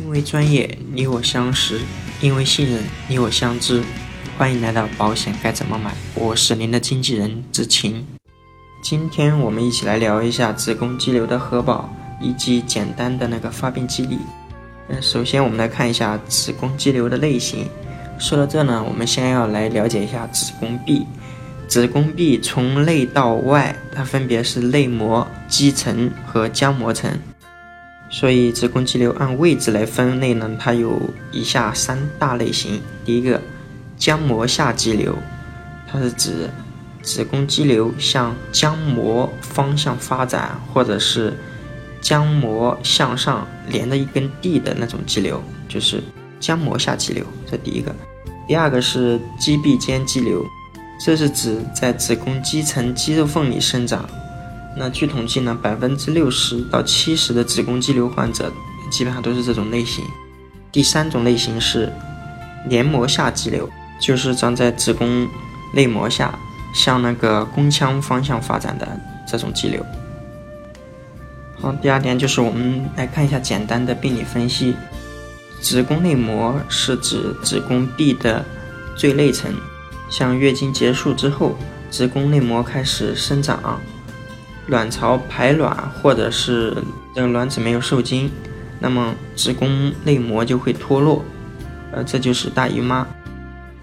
因为专业，你我相识；因为信任，你我相知。欢迎来到保险该怎么买？我是您的经纪人志晴。今天我们一起来聊一下子宫肌瘤的核保以及简单的那个发病机理。嗯，首先我们来看一下子宫肌瘤的类型。说到这呢，我们先要来了解一下子宫壁。子宫壁从内到外，它分别是内膜、肌层和浆膜层。所以子宫肌瘤按位置来分类呢，它有以下三大类型。第一个，浆膜下肌瘤，它是指子宫肌瘤向浆膜方向发展，或者是浆膜向上连着一根蒂的那种肌瘤，就是浆膜下肌瘤。这第一个。第二个是肌壁间肌瘤，这是指在子宫肌层肌肉缝里生长。那据统计呢，百分之六十到七十的子宫肌瘤患者基本上都是这种类型。第三种类型是黏膜下肌瘤，就是长在子宫内膜下，向那个宫腔方向发展的这种肌瘤。好，第二点就是我们来看一下简单的病理分析。子宫内膜是指子宫壁的最内层，像月经结束之后，子宫内膜开始生长。卵巢排卵，或者是这个卵子没有受精，那么子宫内膜就会脱落，呃，这就是大姨妈。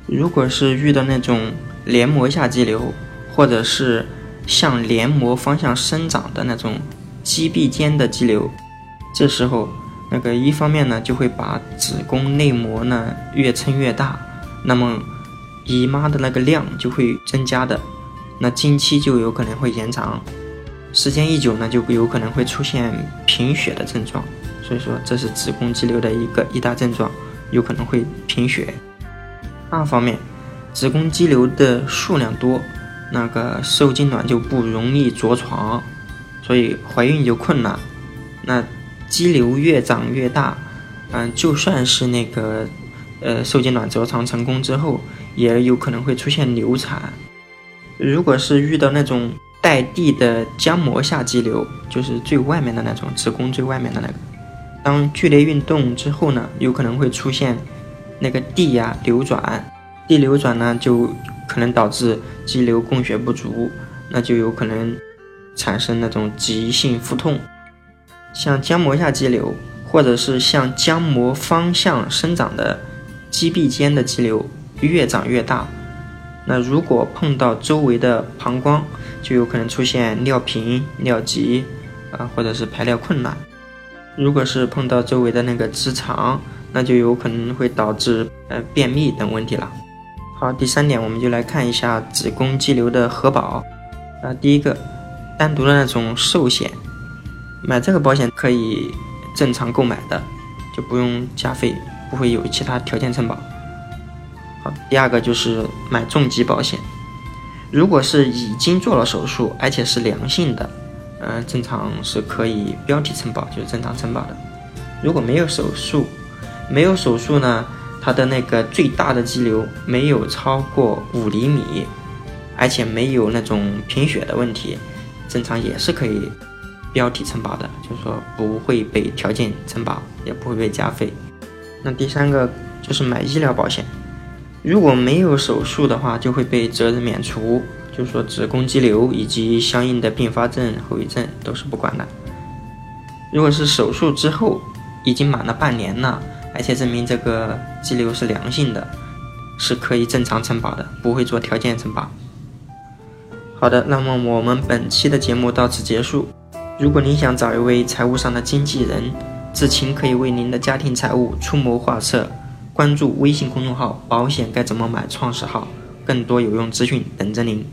如果是遇到那种黏膜下肌瘤，或者是向黏膜方向生长的那种肌壁间的肌瘤，这时候那个一方面呢就会把子宫内膜呢越撑越大，那么姨妈的那个量就会增加的，那经期就有可能会延长。时间一久呢，就有可能会出现贫血的症状，所以说这是子宫肌瘤的一个一大症状，有可能会贫血。二方面，子宫肌瘤的数量多，那个受精卵就不容易着床，所以怀孕就困难。那肌瘤越长越大，嗯，就算是那个呃受精卵着床成功之后，也有可能会出现流产。如果是遇到那种带蒂的浆膜下肌瘤就是最外面的那种子宫最外面的那个，当剧烈运动之后呢，有可能会出现那个蒂呀流转，蒂流转呢就可能导致肌瘤供血不足，那就有可能产生那种急性腹痛。像浆膜下肌瘤或者是向浆膜方向生长的肌壁间的肌瘤越长越大。那如果碰到周围的膀胱，就有可能出现尿频、尿急，啊，或者是排尿困难。如果是碰到周围的那个直肠，那就有可能会导致呃便秘等问题了。好，第三点，我们就来看一下子宫肌瘤的核保。啊，第一个，单独的那种寿险，买这个保险可以正常购买的，就不用加费，不会有其他条件承保。好，第二个就是买重疾保险，如果是已经做了手术，而且是良性的，嗯，正常是可以标题承保，就是正常承保的。如果没有手术，没有手术呢，它的那个最大的肌瘤没有超过五厘米，而且没有那种贫血的问题，正常也是可以标题承保的，就是说不会被条件承保，也不会被加费。那第三个就是买医疗保险。如果没有手术的话，就会被责任免除，就是说子宫肌瘤以及相应的并发症、后遗症都是不管的。如果是手术之后已经满了半年了，而且证明这个肌瘤是良性的，是可以正常承保的，不会做条件承保。好的，那么我们本期的节目到此结束。如果您想找一位财务上的经纪人，志勤可以为您的家庭财务出谋划策。关注微信公众号“保险该怎么买”创始号，更多有用资讯等着您。